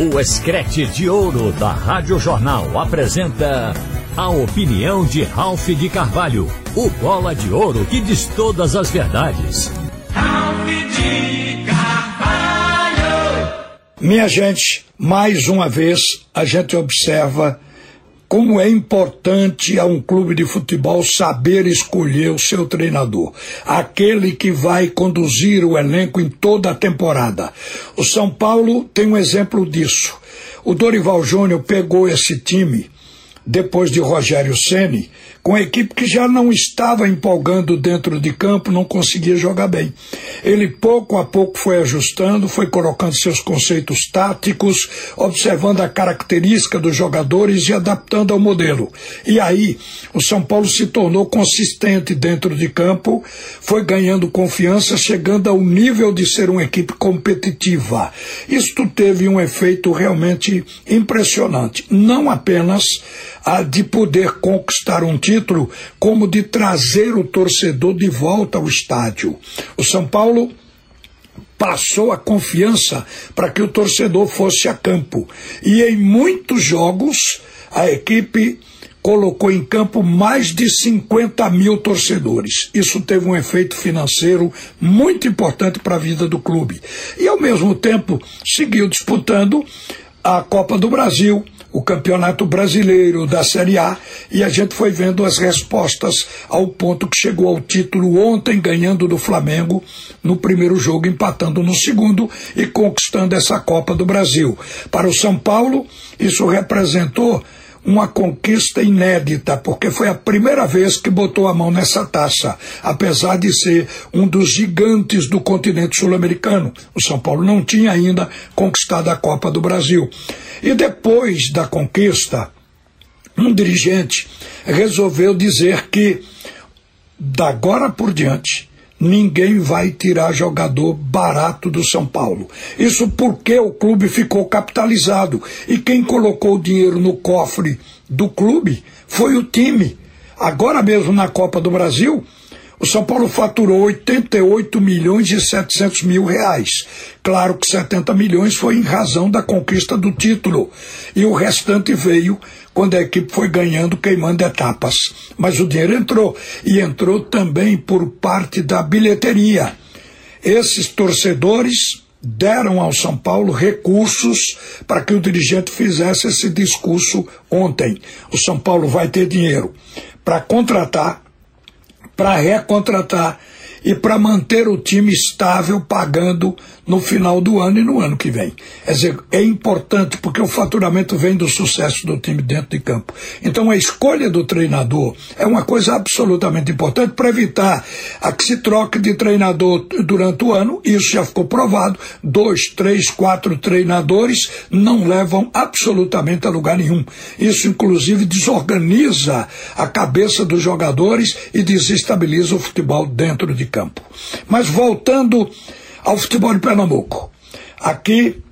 O Escrete de Ouro da Rádio Jornal apresenta a opinião de Ralph de Carvalho, o bola de ouro que diz todas as verdades. Ralph de Carvalho! Minha gente, mais uma vez a gente observa como é importante a um clube de futebol saber escolher o seu treinador, aquele que vai conduzir o elenco em toda a temporada. O São Paulo tem um exemplo disso. O Dorival Júnior pegou esse time depois de Rogério Ceni, com a equipe que já não estava empolgando dentro de campo, não conseguia jogar bem. Ele pouco a pouco foi ajustando, foi colocando seus conceitos táticos, observando a característica dos jogadores e adaptando ao modelo. E aí, o São Paulo se tornou consistente dentro de campo, foi ganhando confiança, chegando ao nível de ser uma equipe competitiva. Isto teve um efeito realmente impressionante. Não apenas a de poder conquistar um título, como de trazer o torcedor de volta ao estádio. O São Paulo passou a confiança para que o torcedor fosse a campo. E em muitos jogos, a equipe colocou em campo mais de 50 mil torcedores. Isso teve um efeito financeiro muito importante para a vida do clube. E, ao mesmo tempo, seguiu disputando a Copa do Brasil, o Campeonato Brasileiro da Série A e a gente foi vendo as respostas ao ponto que chegou ao título ontem, ganhando do Flamengo no primeiro jogo, empatando no segundo e conquistando essa Copa do Brasil. Para o São Paulo, isso representou uma conquista inédita, porque foi a primeira vez que botou a mão nessa taça, apesar de ser um dos gigantes do continente sul-americano. O São Paulo não tinha ainda conquistado a Copa do Brasil. E depois da conquista, um dirigente resolveu dizer que, da agora por diante, ninguém vai tirar jogador barato do São Paulo. Isso porque o clube ficou capitalizado e quem colocou o dinheiro no cofre do clube foi o time. Agora mesmo na Copa do Brasil, o São Paulo faturou 88 milhões e 700 mil reais. Claro que 70 milhões foi em razão da conquista do título. E o restante veio quando a equipe foi ganhando, queimando etapas. Mas o dinheiro entrou. E entrou também por parte da bilheteria. Esses torcedores deram ao São Paulo recursos para que o dirigente fizesse esse discurso ontem. O São Paulo vai ter dinheiro para contratar para recontratar e para manter o time estável pagando no final do ano e no ano que vem. Dizer, é importante porque o faturamento vem do sucesso do time dentro de campo. Então a escolha do treinador é uma coisa absolutamente importante para evitar a que se troque de treinador durante o ano. Isso já ficou provado. Dois, três, quatro treinadores não levam absolutamente a lugar nenhum. Isso, inclusive, desorganiza a cabeça dos jogadores e desestabiliza o futebol dentro de campo. Mas voltando ao futebol de Pernambuco. Aqui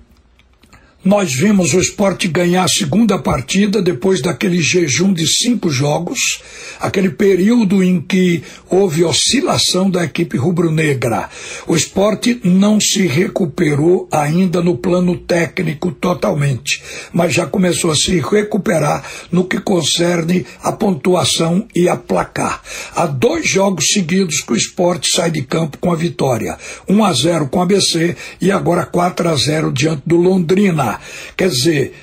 nós vimos o esporte ganhar a segunda partida depois daquele jejum de cinco jogos, aquele período em que houve oscilação da equipe rubro-negra. O esporte não se recuperou ainda no plano técnico totalmente, mas já começou a se recuperar no que concerne a pontuação e a placar. Há dois jogos seguidos que o esporte sai de campo com a vitória: 1 a 0 com a ABC e agora 4 a 0 diante do Londrina. Quer dizer,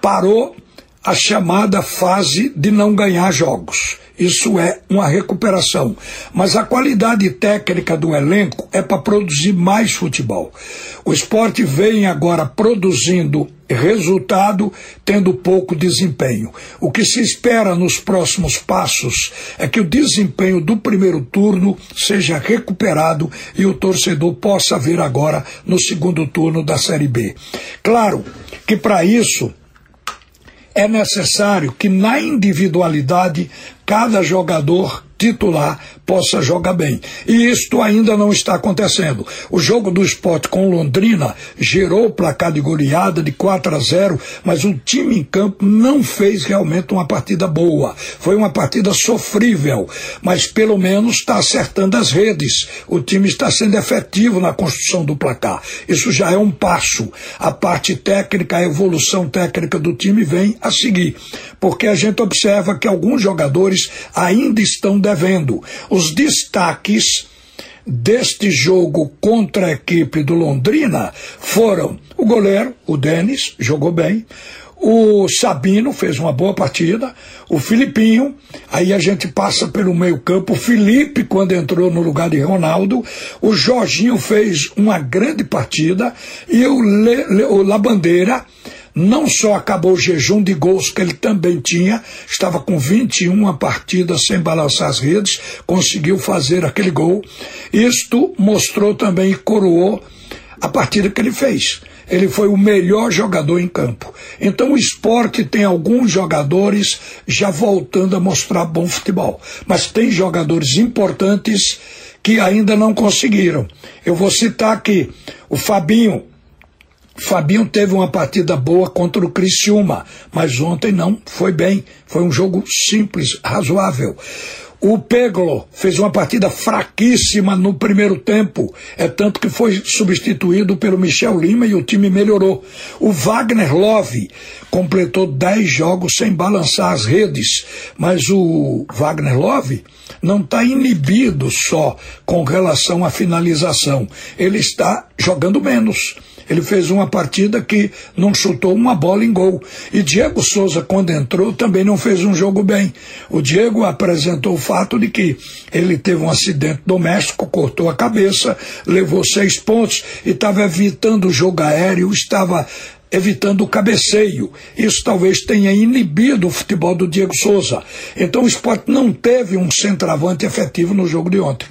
parou a chamada fase de não ganhar jogos. Isso é uma recuperação. Mas a qualidade técnica do elenco é para produzir mais futebol. O esporte vem agora produzindo resultado, tendo pouco desempenho. O que se espera nos próximos passos é que o desempenho do primeiro turno seja recuperado e o torcedor possa ver agora no segundo turno da Série B. Claro que para isso é necessário que na individualidade cada jogador titular possa jogar bem. E isto ainda não está acontecendo. O jogo do esporte com Londrina gerou o placar de goleada de 4 a 0, mas o time em campo não fez realmente uma partida boa. Foi uma partida sofrível, mas pelo menos está acertando as redes. O time está sendo efetivo na construção do placar. Isso já é um passo. A parte técnica, a evolução técnica do time vem a seguir, porque a gente observa que alguns jogadores ainda estão devendo. Os destaques deste jogo contra a equipe do Londrina foram o goleiro, o Denis, jogou bem, o Sabino fez uma boa partida, o Filipinho, aí a gente passa pelo meio-campo, o Felipe, quando entrou no lugar de Ronaldo, o Jorginho fez uma grande partida e o, Le, Le, o Labandeira não só acabou o jejum de gols que ele também tinha, estava com 21 partidas sem balançar as redes, conseguiu fazer aquele gol. Isto mostrou também e coroou a partida que ele fez. Ele foi o melhor jogador em campo. Então o esporte tem alguns jogadores já voltando a mostrar bom futebol. Mas tem jogadores importantes que ainda não conseguiram. Eu vou citar aqui o Fabinho, Fabinho teve uma partida boa contra o Criciúma, mas ontem não foi bem. Foi um jogo simples, razoável. O Peglo fez uma partida fraquíssima no primeiro tempo, é tanto que foi substituído pelo Michel Lima e o time melhorou. O Wagner Love completou 10 jogos sem balançar as redes, mas o Wagner Love não está inibido só com relação à finalização, ele está jogando menos. Ele fez uma partida que não chutou uma bola em gol. E Diego Souza, quando entrou, também não fez um jogo bem. O Diego apresentou o fato de que ele teve um acidente doméstico, cortou a cabeça, levou seis pontos e estava evitando o jogo aéreo, estava evitando o cabeceio. Isso talvez tenha inibido o futebol do Diego Souza. Então o esporte não teve um centroavante efetivo no jogo de ontem.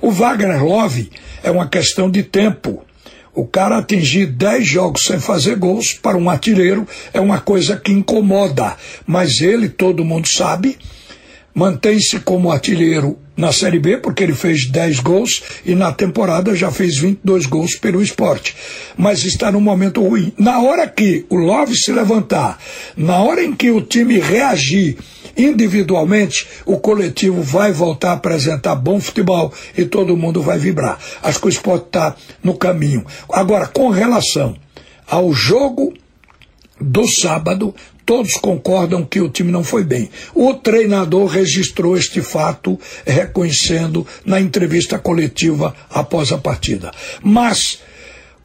O Wagner Love é uma questão de tempo. O cara atingir 10 jogos sem fazer gols para um artilheiro é uma coisa que incomoda, mas ele, todo mundo sabe, mantém-se como artilheiro na Série B, porque ele fez 10 gols e na temporada já fez 22 gols pelo esporte. Mas está num momento ruim. Na hora que o Love se levantar, na hora em que o time reagir individualmente, o coletivo vai voltar a apresentar bom futebol e todo mundo vai vibrar. Acho que o esporte está no caminho. Agora, com relação ao jogo do sábado, todos concordam que o time não foi bem. O treinador registrou este fato, reconhecendo na entrevista coletiva após a partida. Mas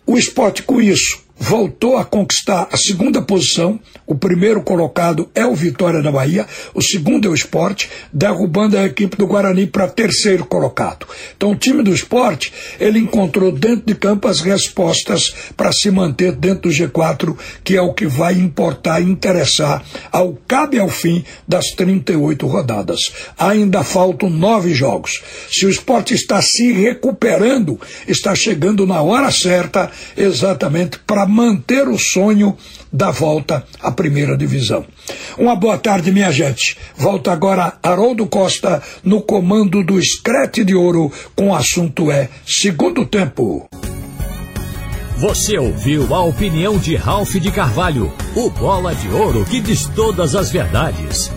o esporte, com isso, voltou a conquistar a segunda posição. O primeiro colocado é o Vitória da Bahia, o segundo é o Esporte, derrubando a equipe do Guarani para terceiro colocado. Então o time do Esporte, ele encontrou dentro de campo as respostas para se manter dentro do G4, que é o que vai importar e interessar ao cabe ao fim das 38 rodadas. Ainda faltam nove jogos. Se o Esporte está se recuperando, está chegando na hora certa exatamente para manter o sonho da volta à primeira divisão. Uma boa tarde, minha gente. Volta agora Haroldo Costa no comando do Escrete de Ouro com o assunto é Segundo Tempo. Você ouviu a opinião de Ralph de Carvalho, o bola de ouro que diz todas as verdades.